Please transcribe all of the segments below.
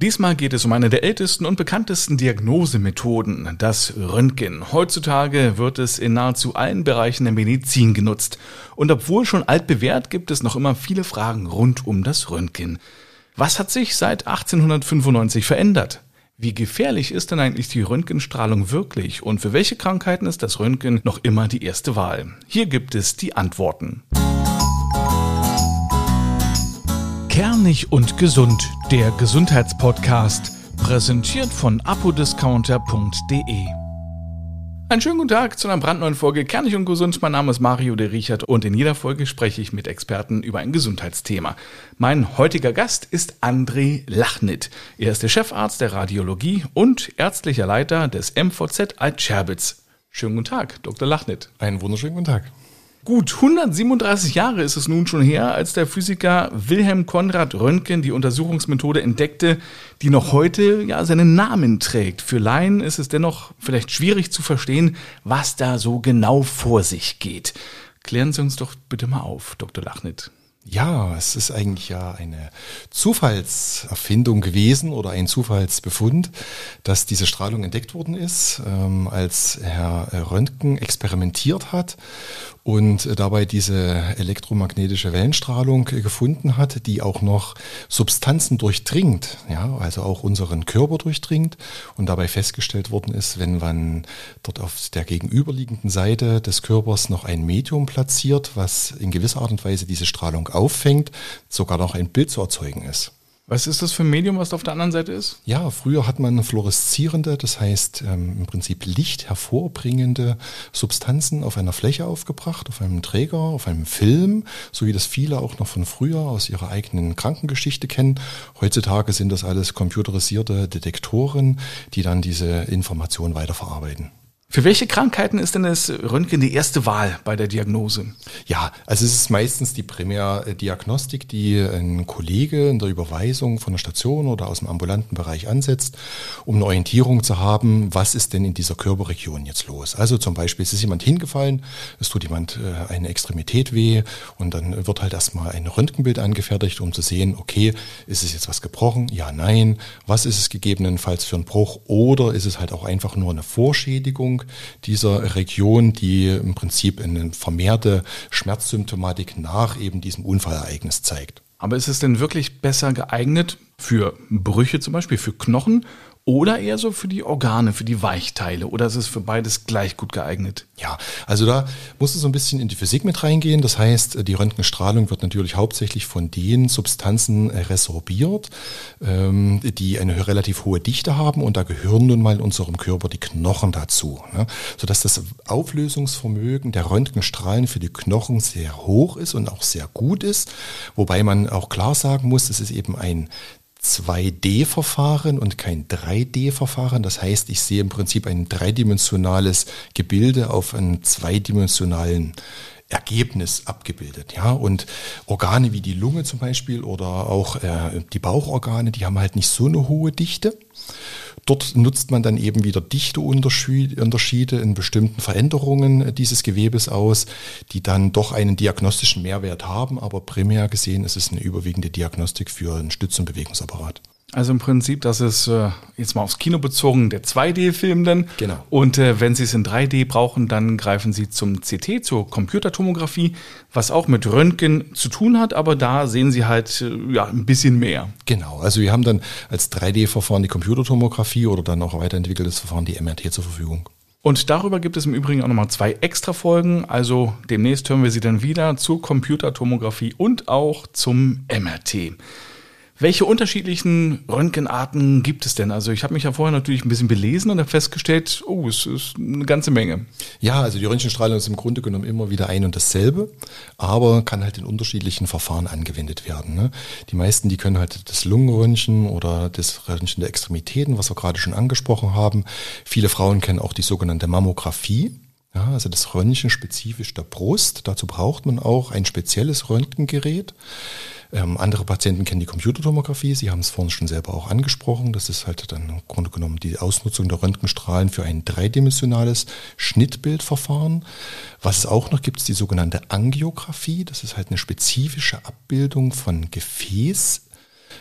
Diesmal geht es um eine der ältesten und bekanntesten Diagnosemethoden, das Röntgen. Heutzutage wird es in nahezu allen Bereichen der Medizin genutzt. Und obwohl schon altbewährt, gibt es noch immer viele Fragen rund um das Röntgen. Was hat sich seit 1895 verändert? Wie gefährlich ist denn eigentlich die Röntgenstrahlung wirklich und für welche Krankheiten ist das Röntgen noch immer die erste Wahl? Hier gibt es die Antworten. Kernig und gesund, der Gesundheitspodcast, präsentiert von apodiscounter.de. Einen schönen guten Tag zu einer brandneuen Folge Kernig und Gesund. Mein Name ist Mario de Richard und in jeder Folge spreche ich mit Experten über ein Gesundheitsthema. Mein heutiger Gast ist André Lachnit. Er ist der Chefarzt der Radiologie und ärztlicher Leiter des MVZ Altscherbitz. Schönen guten Tag, Dr. Lachnit. Einen wunderschönen guten Tag. Gut 137 Jahre ist es nun schon her, als der Physiker Wilhelm Konrad Röntgen die Untersuchungsmethode entdeckte, die noch heute ja seinen Namen trägt. Für Laien ist es dennoch vielleicht schwierig zu verstehen, was da so genau vor sich geht. Klären Sie uns doch bitte mal auf, Dr. Lachnit. Ja, es ist eigentlich ja eine Zufallserfindung gewesen oder ein Zufallsbefund, dass diese Strahlung entdeckt worden ist, ähm, als Herr Röntgen experimentiert hat und dabei diese elektromagnetische Wellenstrahlung gefunden hat, die auch noch Substanzen durchdringt, ja, also auch unseren Körper durchdringt und dabei festgestellt worden ist, wenn man dort auf der gegenüberliegenden Seite des Körpers noch ein Medium platziert, was in gewisser Art und Weise diese Strahlung auffängt, sogar noch ein Bild zu erzeugen ist. Was ist das für ein Medium, was da auf der anderen Seite ist? Ja, früher hat man fluoreszierende, das heißt ähm, im Prinzip Licht hervorbringende Substanzen auf einer Fläche aufgebracht, auf einem Träger, auf einem Film, so wie das viele auch noch von früher aus ihrer eigenen Krankengeschichte kennen. Heutzutage sind das alles computerisierte Detektoren, die dann diese Information weiterverarbeiten. Für welche Krankheiten ist denn das Röntgen die erste Wahl bei der Diagnose? Ja, also es ist meistens die Primärdiagnostik, die ein Kollege in der Überweisung von der Station oder aus dem ambulanten Bereich ansetzt, um eine Orientierung zu haben, was ist denn in dieser Körperregion jetzt los. Also zum Beispiel, es ist jemand hingefallen, es tut jemand äh, eine Extremität weh und dann wird halt erstmal ein Röntgenbild angefertigt, um zu sehen, okay, ist es jetzt was gebrochen? Ja, nein. Was ist es gegebenenfalls für ein Bruch? Oder ist es halt auch einfach nur eine Vorschädigung? Entwicklung dieser Region, die im Prinzip eine vermehrte Schmerzsymptomatik nach eben diesem Unfallereignis zeigt. Aber ist es denn wirklich besser geeignet für Brüche zum Beispiel, für Knochen oder eher so für die Organe, für die Weichteile? Oder ist es für beides gleich gut geeignet? Ja, also da muss es so ein bisschen in die Physik mit reingehen. Das heißt, die Röntgenstrahlung wird natürlich hauptsächlich von den Substanzen resorbiert, ähm, die eine relativ hohe Dichte haben. Und da gehören nun mal unserem Körper die Knochen dazu. Ne? Sodass das Auflösungsvermögen der Röntgenstrahlen für die Knochen sehr hoch ist und auch sehr gut ist. Wobei man auch klar sagen muss, es ist eben ein 2D-Verfahren und kein 3D-Verfahren. Das heißt, ich sehe im Prinzip ein dreidimensionales Gebilde auf einem zweidimensionalen Ergebnis abgebildet. Ja, und Organe wie die Lunge zum Beispiel oder auch äh, die Bauchorgane, die haben halt nicht so eine hohe Dichte. Dort nutzt man dann eben wieder Dichteunterschiede in bestimmten Veränderungen dieses Gewebes aus, die dann doch einen diagnostischen Mehrwert haben, aber primär gesehen ist es eine überwiegende Diagnostik für einen Stütz- und Bewegungsapparat. Also im Prinzip, das ist äh, jetzt mal aufs Kino bezogen, der 2D-Film dann. Genau. Und äh, wenn Sie es in 3D brauchen, dann greifen Sie zum CT, zur Computertomographie, was auch mit Röntgen zu tun hat, aber da sehen Sie halt äh, ja ein bisschen mehr. Genau. Also wir haben dann als 3D-Verfahren die Computertomographie oder dann auch weiterentwickeltes Verfahren die MRT zur Verfügung. Und darüber gibt es im Übrigen auch nochmal zwei extra Folgen. Also demnächst hören wir Sie dann wieder zur Computertomographie und auch zum MRT. Welche unterschiedlichen Röntgenarten gibt es denn? Also ich habe mich ja vorher natürlich ein bisschen belesen und habe festgestellt, oh, es ist eine ganze Menge. Ja, also die Röntgenstrahlung ist im Grunde genommen immer wieder ein und dasselbe, aber kann halt in unterschiedlichen Verfahren angewendet werden. Ne? Die meisten, die können halt das Lungenröntgen oder das Röntgen der Extremitäten, was wir gerade schon angesprochen haben. Viele Frauen kennen auch die sogenannte Mammographie. Ja, also das Röntgen spezifisch der Brust. Dazu braucht man auch ein spezielles Röntgengerät. Ähm, andere Patienten kennen die Computertomographie. Sie haben es vorhin schon selber auch angesprochen. Das ist halt dann im Grunde genommen die Ausnutzung der Röntgenstrahlen für ein dreidimensionales Schnittbildverfahren. Was es auch noch gibt, ist die sogenannte Angiografie. Das ist halt eine spezifische Abbildung von Gefäß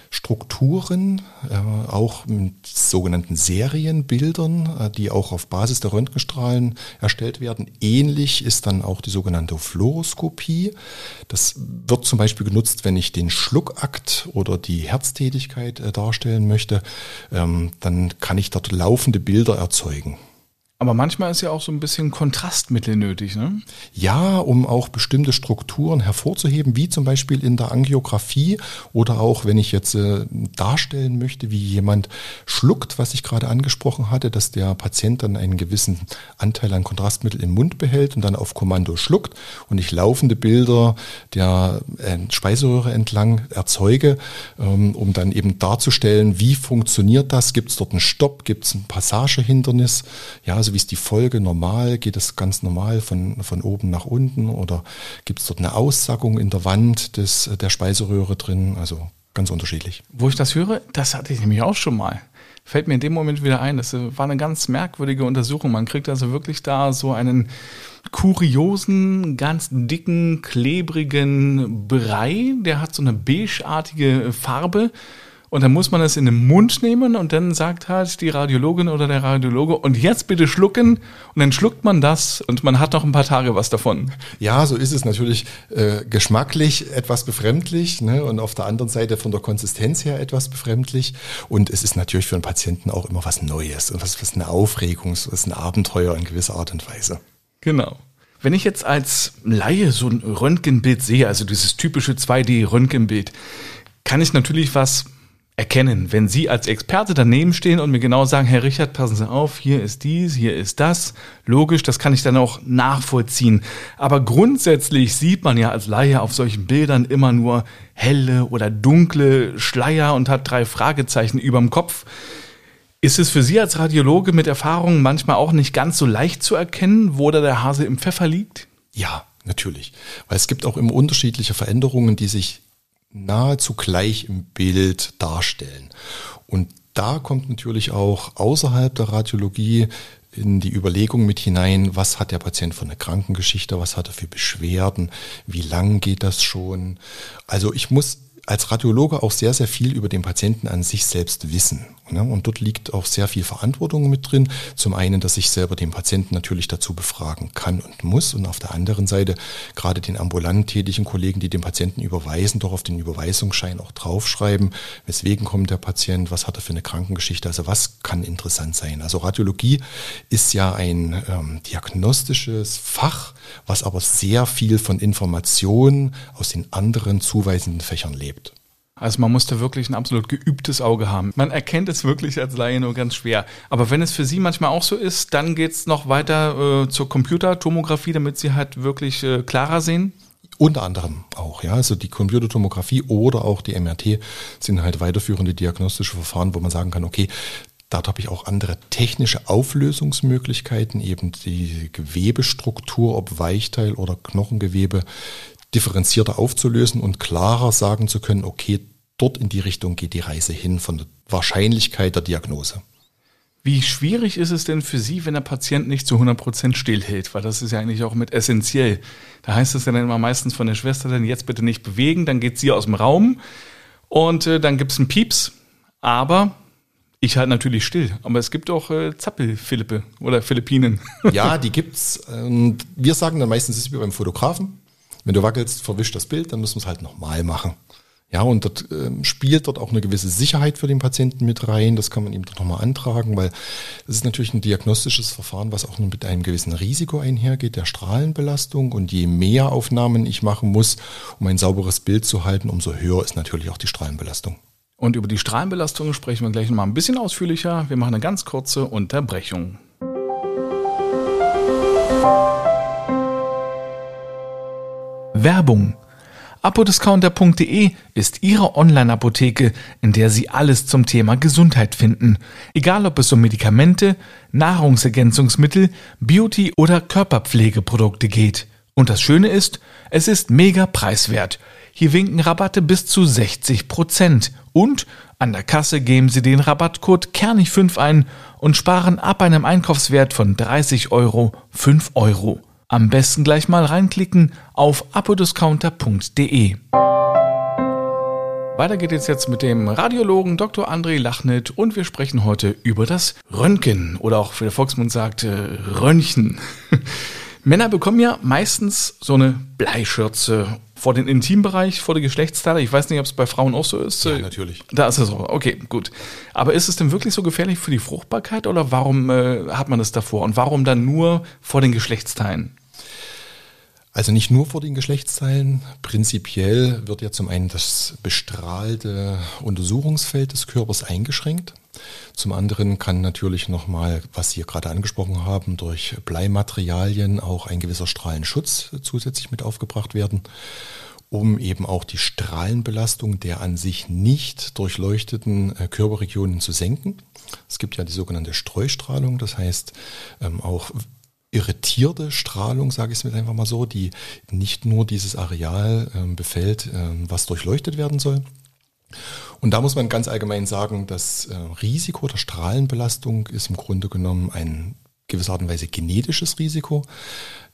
Strukturen, äh, auch mit sogenannten Serienbildern, äh, die auch auf Basis der Röntgenstrahlen erstellt werden. Ähnlich ist dann auch die sogenannte Fluoroskopie. Das wird zum Beispiel genutzt, wenn ich den Schluckakt oder die Herztätigkeit äh, darstellen möchte. Ähm, dann kann ich dort laufende Bilder erzeugen. Aber manchmal ist ja auch so ein bisschen Kontrastmittel nötig, ne? Ja, um auch bestimmte Strukturen hervorzuheben, wie zum Beispiel in der Angiografie oder auch, wenn ich jetzt äh, darstellen möchte, wie jemand schluckt, was ich gerade angesprochen hatte, dass der Patient dann einen gewissen Anteil an Kontrastmittel im Mund behält und dann auf Kommando schluckt und ich laufende Bilder der äh, Speiseröhre entlang erzeuge, ähm, um dann eben darzustellen, wie funktioniert das? Gibt es dort einen Stopp? Gibt es ein Passagehindernis? Ja, also wie ist die Folge normal? Geht es ganz normal von, von oben nach unten oder gibt es dort eine Aussackung in der Wand des, der Speiseröhre drin? Also ganz unterschiedlich. Wo ich das höre, das hatte ich nämlich auch schon mal. Fällt mir in dem Moment wieder ein, das war eine ganz merkwürdige Untersuchung. Man kriegt also wirklich da so einen kuriosen, ganz dicken, klebrigen Brei, der hat so eine beigeartige Farbe und dann muss man es in den Mund nehmen und dann sagt halt die Radiologin oder der Radiologe, und jetzt bitte schlucken. Und dann schluckt man das und man hat noch ein paar Tage was davon. Ja, so ist es natürlich äh, geschmacklich etwas befremdlich ne? und auf der anderen Seite von der Konsistenz her etwas befremdlich. Und es ist natürlich für einen Patienten auch immer was Neues und was, was eine Aufregung, was ein Abenteuer in gewisser Art und Weise. Genau. Wenn ich jetzt als Laie so ein Röntgenbild sehe, also dieses typische 2D-Röntgenbild, kann ich natürlich was erkennen. Wenn Sie als Experte daneben stehen und mir genau sagen, Herr Richard, passen Sie auf, hier ist dies, hier ist das, logisch, das kann ich dann auch nachvollziehen. Aber grundsätzlich sieht man ja als Laie auf solchen Bildern immer nur helle oder dunkle Schleier und hat drei Fragezeichen überm Kopf. Ist es für Sie als Radiologe mit Erfahrung manchmal auch nicht ganz so leicht zu erkennen, wo da der Hase im Pfeffer liegt? Ja, natürlich. Weil es gibt auch immer unterschiedliche Veränderungen, die sich nahezu gleich im Bild darstellen. Und da kommt natürlich auch außerhalb der Radiologie in die Überlegung mit hinein, was hat der Patient für eine Krankengeschichte, was hat er für Beschwerden, wie lang geht das schon. Also ich muss als Radiologe auch sehr, sehr viel über den Patienten an sich selbst wissen. Ne? Und dort liegt auch sehr viel Verantwortung mit drin. Zum einen, dass ich selber den Patienten natürlich dazu befragen kann und muss. Und auf der anderen Seite gerade den ambulant tätigen Kollegen, die den Patienten überweisen, doch auf den Überweisungsschein auch draufschreiben, weswegen kommt der Patient, was hat er für eine Krankengeschichte, also was kann interessant sein. Also Radiologie ist ja ein ähm, diagnostisches Fach, was aber sehr viel von Informationen aus den anderen zuweisenden Fächern lebt. Also man muss da wirklich ein absolut geübtes Auge haben. Man erkennt es wirklich als Laie nur ganz schwer. Aber wenn es für Sie manchmal auch so ist, dann geht es noch weiter äh, zur Computertomographie, damit Sie halt wirklich äh, klarer sehen. Unter anderem auch, ja. Also die Computertomographie oder auch die MRT sind halt weiterführende diagnostische Verfahren, wo man sagen kann, okay, Dort habe ich auch andere technische Auflösungsmöglichkeiten, eben die Gewebestruktur, ob Weichteil oder Knochengewebe, differenzierter aufzulösen und klarer sagen zu können, okay, dort in die Richtung geht die Reise hin von der Wahrscheinlichkeit der Diagnose. Wie schwierig ist es denn für Sie, wenn der Patient nicht zu 100% stillhält? Weil das ist ja eigentlich auch mit essentiell. Da heißt es ja dann immer meistens von der Schwester dann jetzt bitte nicht bewegen, dann geht sie aus dem Raum und äh, dann es einen Pieps. Aber ich halte natürlich still. Aber es gibt auch äh, Zappel-Philippe oder Philippinen. Ja, die gibt's. Und wir sagen dann meistens, es ist wie beim Fotografen. Wenn du wackelst, verwischt das Bild, dann müssen wir es halt nochmal machen. Ja, und dort äh, spielt dort auch eine gewisse Sicherheit für den Patienten mit rein. Das kann man ihm dort nochmal antragen, weil es ist natürlich ein diagnostisches Verfahren, was auch mit einem gewissen Risiko einhergeht, der Strahlenbelastung. Und je mehr Aufnahmen ich machen muss, um ein sauberes Bild zu halten, umso höher ist natürlich auch die Strahlenbelastung. Und über die Strahlenbelastung sprechen wir gleich nochmal ein bisschen ausführlicher. Wir machen eine ganz kurze Unterbrechung. Werbung. Apodiscounter.de ist Ihre Online-Apotheke, in der Sie alles zum Thema Gesundheit finden. Egal ob es um Medikamente, Nahrungsergänzungsmittel, Beauty oder Körperpflegeprodukte geht. Und das Schöne ist, es ist mega preiswert. Hier winken Rabatte bis zu 60 Prozent. Und an der Kasse geben Sie den Rabattcode Kernig5 ein und sparen ab einem Einkaufswert von 30 Euro 5 Euro. Am besten gleich mal reinklicken auf apodiscounter.de. Weiter geht es jetzt mit dem Radiologen Dr. André Lachnit und wir sprechen heute über das Röntgen oder auch, wie der Volksmund sagt, äh, Röntgen. Männer bekommen ja meistens so eine Bleischürze vor den Intimbereich, vor die Geschlechtsteile. Ich weiß nicht, ob es bei Frauen auch so ist. Ja, natürlich. Da ist es so. Okay, gut. Aber ist es denn wirklich so gefährlich für die Fruchtbarkeit oder warum äh, hat man das davor? Und warum dann nur vor den Geschlechtsteilen? Also nicht nur vor den Geschlechtsteilen. Prinzipiell wird ja zum einen das bestrahlte Untersuchungsfeld des Körpers eingeschränkt. Zum anderen kann natürlich nochmal, was Sie gerade angesprochen haben, durch Bleimaterialien auch ein gewisser Strahlenschutz zusätzlich mit aufgebracht werden, um eben auch die Strahlenbelastung der an sich nicht durchleuchteten äh, Körperregionen zu senken. Es gibt ja die sogenannte Streustrahlung, das heißt ähm, auch irritierte Strahlung, sage ich es mir einfach mal so, die nicht nur dieses Areal äh, befällt, äh, was durchleuchtet werden soll. Und da muss man ganz allgemein sagen, das äh, Risiko der Strahlenbelastung ist im Grunde genommen ein gewisser Art und Weise genetisches Risiko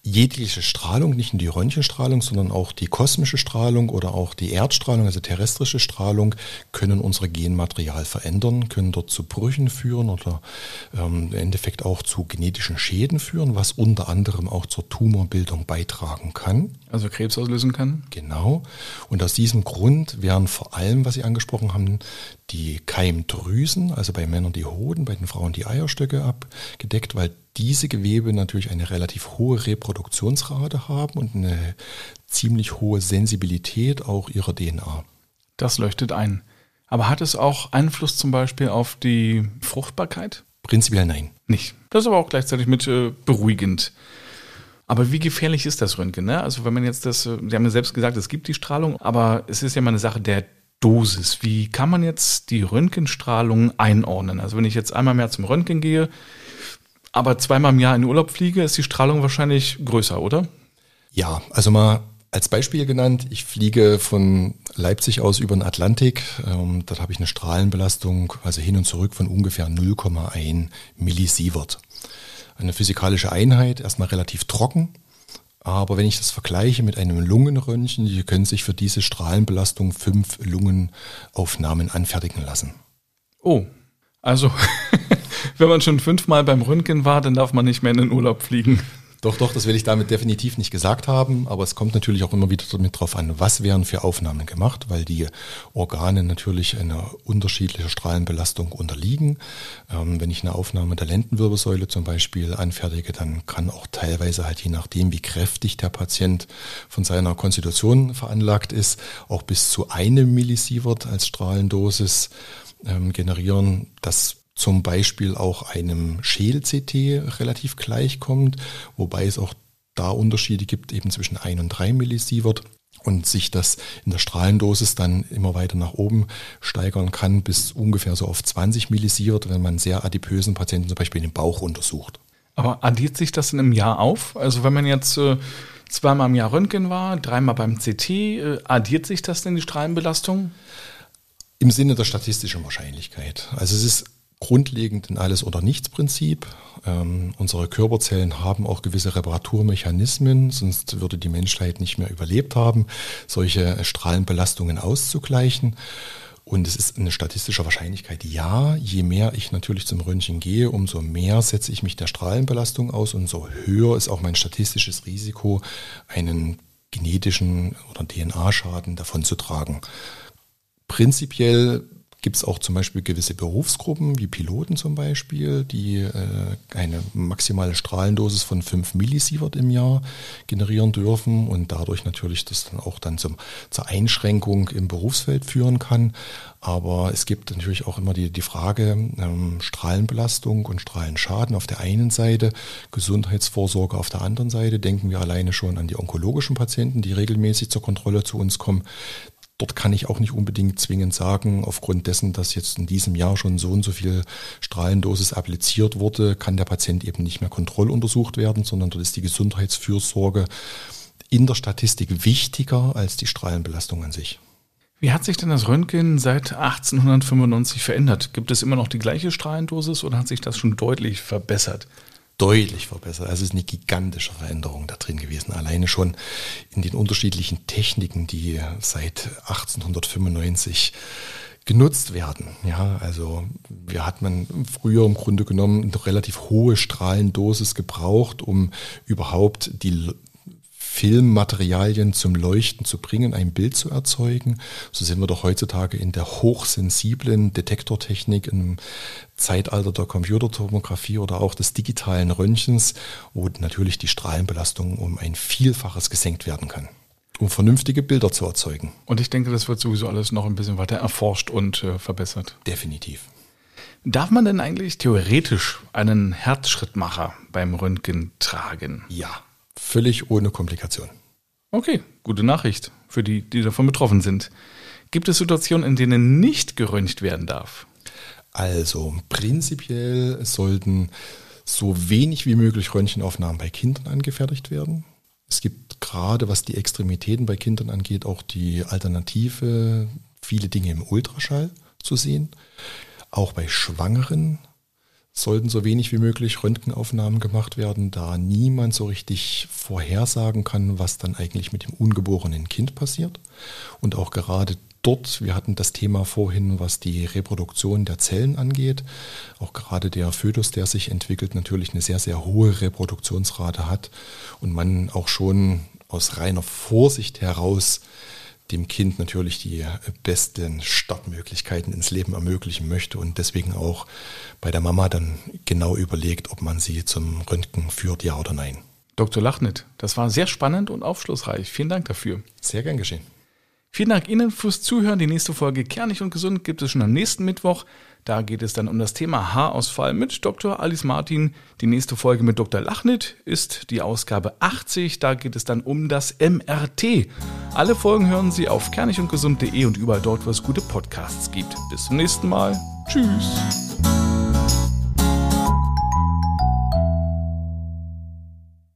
jegliche Strahlung, nicht nur die Röntgenstrahlung, sondern auch die kosmische Strahlung oder auch die Erdstrahlung, also terrestrische Strahlung, können unser Genmaterial verändern, können dort zu Brüchen führen oder ähm, im Endeffekt auch zu genetischen Schäden führen, was unter anderem auch zur Tumorbildung beitragen kann. Also Krebs auslösen kann? Genau. Und aus diesem Grund werden vor allem, was Sie angesprochen haben, die Keimdrüsen, also bei Männern die Hoden, bei den Frauen die Eierstöcke abgedeckt, weil diese Gewebe natürlich eine relativ hohe Reproduktionsrate haben und eine ziemlich hohe Sensibilität auch ihrer DNA. Das leuchtet ein. Aber hat es auch Einfluss zum Beispiel auf die Fruchtbarkeit? Prinzipiell nein. Nicht. Das ist aber auch gleichzeitig mit äh, beruhigend. Aber wie gefährlich ist das Röntgen? Ne? Also wenn man jetzt das, äh, Sie haben ja selbst gesagt, es gibt die Strahlung, aber es ist ja mal eine Sache der Dosis. Wie kann man jetzt die Röntgenstrahlung einordnen? Also wenn ich jetzt einmal mehr zum Röntgen gehe, aber zweimal im Jahr in Urlaub fliege, ist die Strahlung wahrscheinlich größer, oder? Ja, also mal als Beispiel genannt, ich fliege von Leipzig aus über den Atlantik. Ähm, dort habe ich eine Strahlenbelastung, also hin und zurück von ungefähr 0,1 Millisievert. Eine physikalische Einheit, erstmal relativ trocken. Aber wenn ich das vergleiche mit einem Lungenröntgen, die können sich für diese Strahlenbelastung fünf Lungenaufnahmen anfertigen lassen. Oh, also wenn man schon fünfmal beim Röntgen war, dann darf man nicht mehr in den Urlaub fliegen. Doch, doch, das will ich damit definitiv nicht gesagt haben, aber es kommt natürlich auch immer wieder damit drauf an, was werden für Aufnahmen gemacht, weil die Organe natürlich einer unterschiedlichen Strahlenbelastung unterliegen. Ähm, wenn ich eine Aufnahme der Lendenwirbelsäule zum Beispiel anfertige, dann kann auch teilweise halt je nachdem, wie kräftig der Patient von seiner Konstitution veranlagt ist, auch bis zu einem Millisievert als Strahlendosis ähm, generieren. Das zum Beispiel auch einem Schädel-CT relativ gleichkommt, wobei es auch da Unterschiede gibt eben zwischen 1 und 3 Millisievert und sich das in der Strahlendosis dann immer weiter nach oben steigern kann bis ungefähr so auf 20 Millisievert, wenn man sehr adipösen Patienten zum Beispiel den Bauch untersucht. Aber addiert sich das in einem Jahr auf? Also wenn man jetzt äh, zweimal im Jahr Röntgen war, dreimal beim CT, äh, addiert sich das denn die Strahlenbelastung? Im Sinne der statistischen Wahrscheinlichkeit. Also es ist grundlegend ein Alles- oder Nichts-Prinzip. Ähm, unsere Körperzellen haben auch gewisse Reparaturmechanismen, sonst würde die Menschheit nicht mehr überlebt haben, solche Strahlenbelastungen auszugleichen. Und es ist eine statistische Wahrscheinlichkeit, ja, je mehr ich natürlich zum Röntgen gehe, umso mehr setze ich mich der Strahlenbelastung aus und so höher ist auch mein statistisches Risiko, einen genetischen oder DNA-Schaden davon zu tragen. Prinzipiell gibt es auch zum Beispiel gewisse Berufsgruppen, wie Piloten zum Beispiel, die äh, eine maximale Strahlendosis von 5 Millisievert im Jahr generieren dürfen und dadurch natürlich das dann auch dann zum, zur Einschränkung im Berufsfeld führen kann. Aber es gibt natürlich auch immer die, die Frage ähm, Strahlenbelastung und Strahlenschaden auf der einen Seite, Gesundheitsvorsorge auf der anderen Seite. Denken wir alleine schon an die onkologischen Patienten, die regelmäßig zur Kontrolle zu uns kommen. Dort kann ich auch nicht unbedingt zwingend sagen, aufgrund dessen, dass jetzt in diesem Jahr schon so und so viel Strahlendosis appliziert wurde, kann der Patient eben nicht mehr kontrolluntersucht werden, sondern dort ist die Gesundheitsfürsorge in der Statistik wichtiger als die Strahlenbelastung an sich. Wie hat sich denn das Röntgen seit 1895 verändert? Gibt es immer noch die gleiche Strahlendosis oder hat sich das schon deutlich verbessert? Deutlich verbessert. Also es ist eine gigantische Veränderung da drin gewesen. Alleine schon in den unterschiedlichen Techniken, die seit 1895 genutzt werden. Ja, also wir hat man früher im Grunde genommen eine relativ hohe Strahlendosis gebraucht, um überhaupt die Filmmaterialien zum Leuchten zu bringen, ein Bild zu erzeugen. So sind wir doch heutzutage in der hochsensiblen Detektortechnik im Zeitalter der Computertomographie oder auch des digitalen Röntgens, wo natürlich die Strahlenbelastung um ein Vielfaches gesenkt werden kann um vernünftige Bilder zu erzeugen. Und ich denke, das wird sowieso alles noch ein bisschen weiter erforscht und äh, verbessert. Definitiv. Darf man denn eigentlich theoretisch einen Herzschrittmacher beim Röntgen tragen? Ja, völlig ohne Komplikation. Okay, gute Nachricht für die, die davon betroffen sind. Gibt es Situationen, in denen nicht geröntgt werden darf? Also prinzipiell sollten so wenig wie möglich Röntgenaufnahmen bei Kindern angefertigt werden. Es gibt gerade, was die Extremitäten bei Kindern angeht, auch die Alternative, viele Dinge im Ultraschall zu sehen. Auch bei Schwangeren sollten so wenig wie möglich Röntgenaufnahmen gemacht werden, da niemand so richtig vorhersagen kann, was dann eigentlich mit dem ungeborenen Kind passiert. Und auch gerade dort, wir hatten das Thema vorhin, was die Reproduktion der Zellen angeht, auch gerade der Fötus, der sich entwickelt, natürlich eine sehr, sehr hohe Reproduktionsrate hat und man auch schon aus reiner Vorsicht heraus dem Kind natürlich die besten Startmöglichkeiten ins Leben ermöglichen möchte und deswegen auch bei der Mama dann genau überlegt, ob man sie zum Röntgen führt, ja oder nein. Dr. Lachnit, das war sehr spannend und aufschlussreich. Vielen Dank dafür. Sehr gern geschehen. Vielen Dank Ihnen fürs Zuhören. Die nächste Folge Kernig und Gesund gibt es schon am nächsten Mittwoch. Da geht es dann um das Thema Haarausfall mit Dr. Alice Martin. Die nächste Folge mit Dr. Lachnit ist die Ausgabe 80. Da geht es dann um das MRT. Alle Folgen hören Sie auf kernigundgesund.de und überall dort, wo es gute Podcasts gibt. Bis zum nächsten Mal. Tschüss.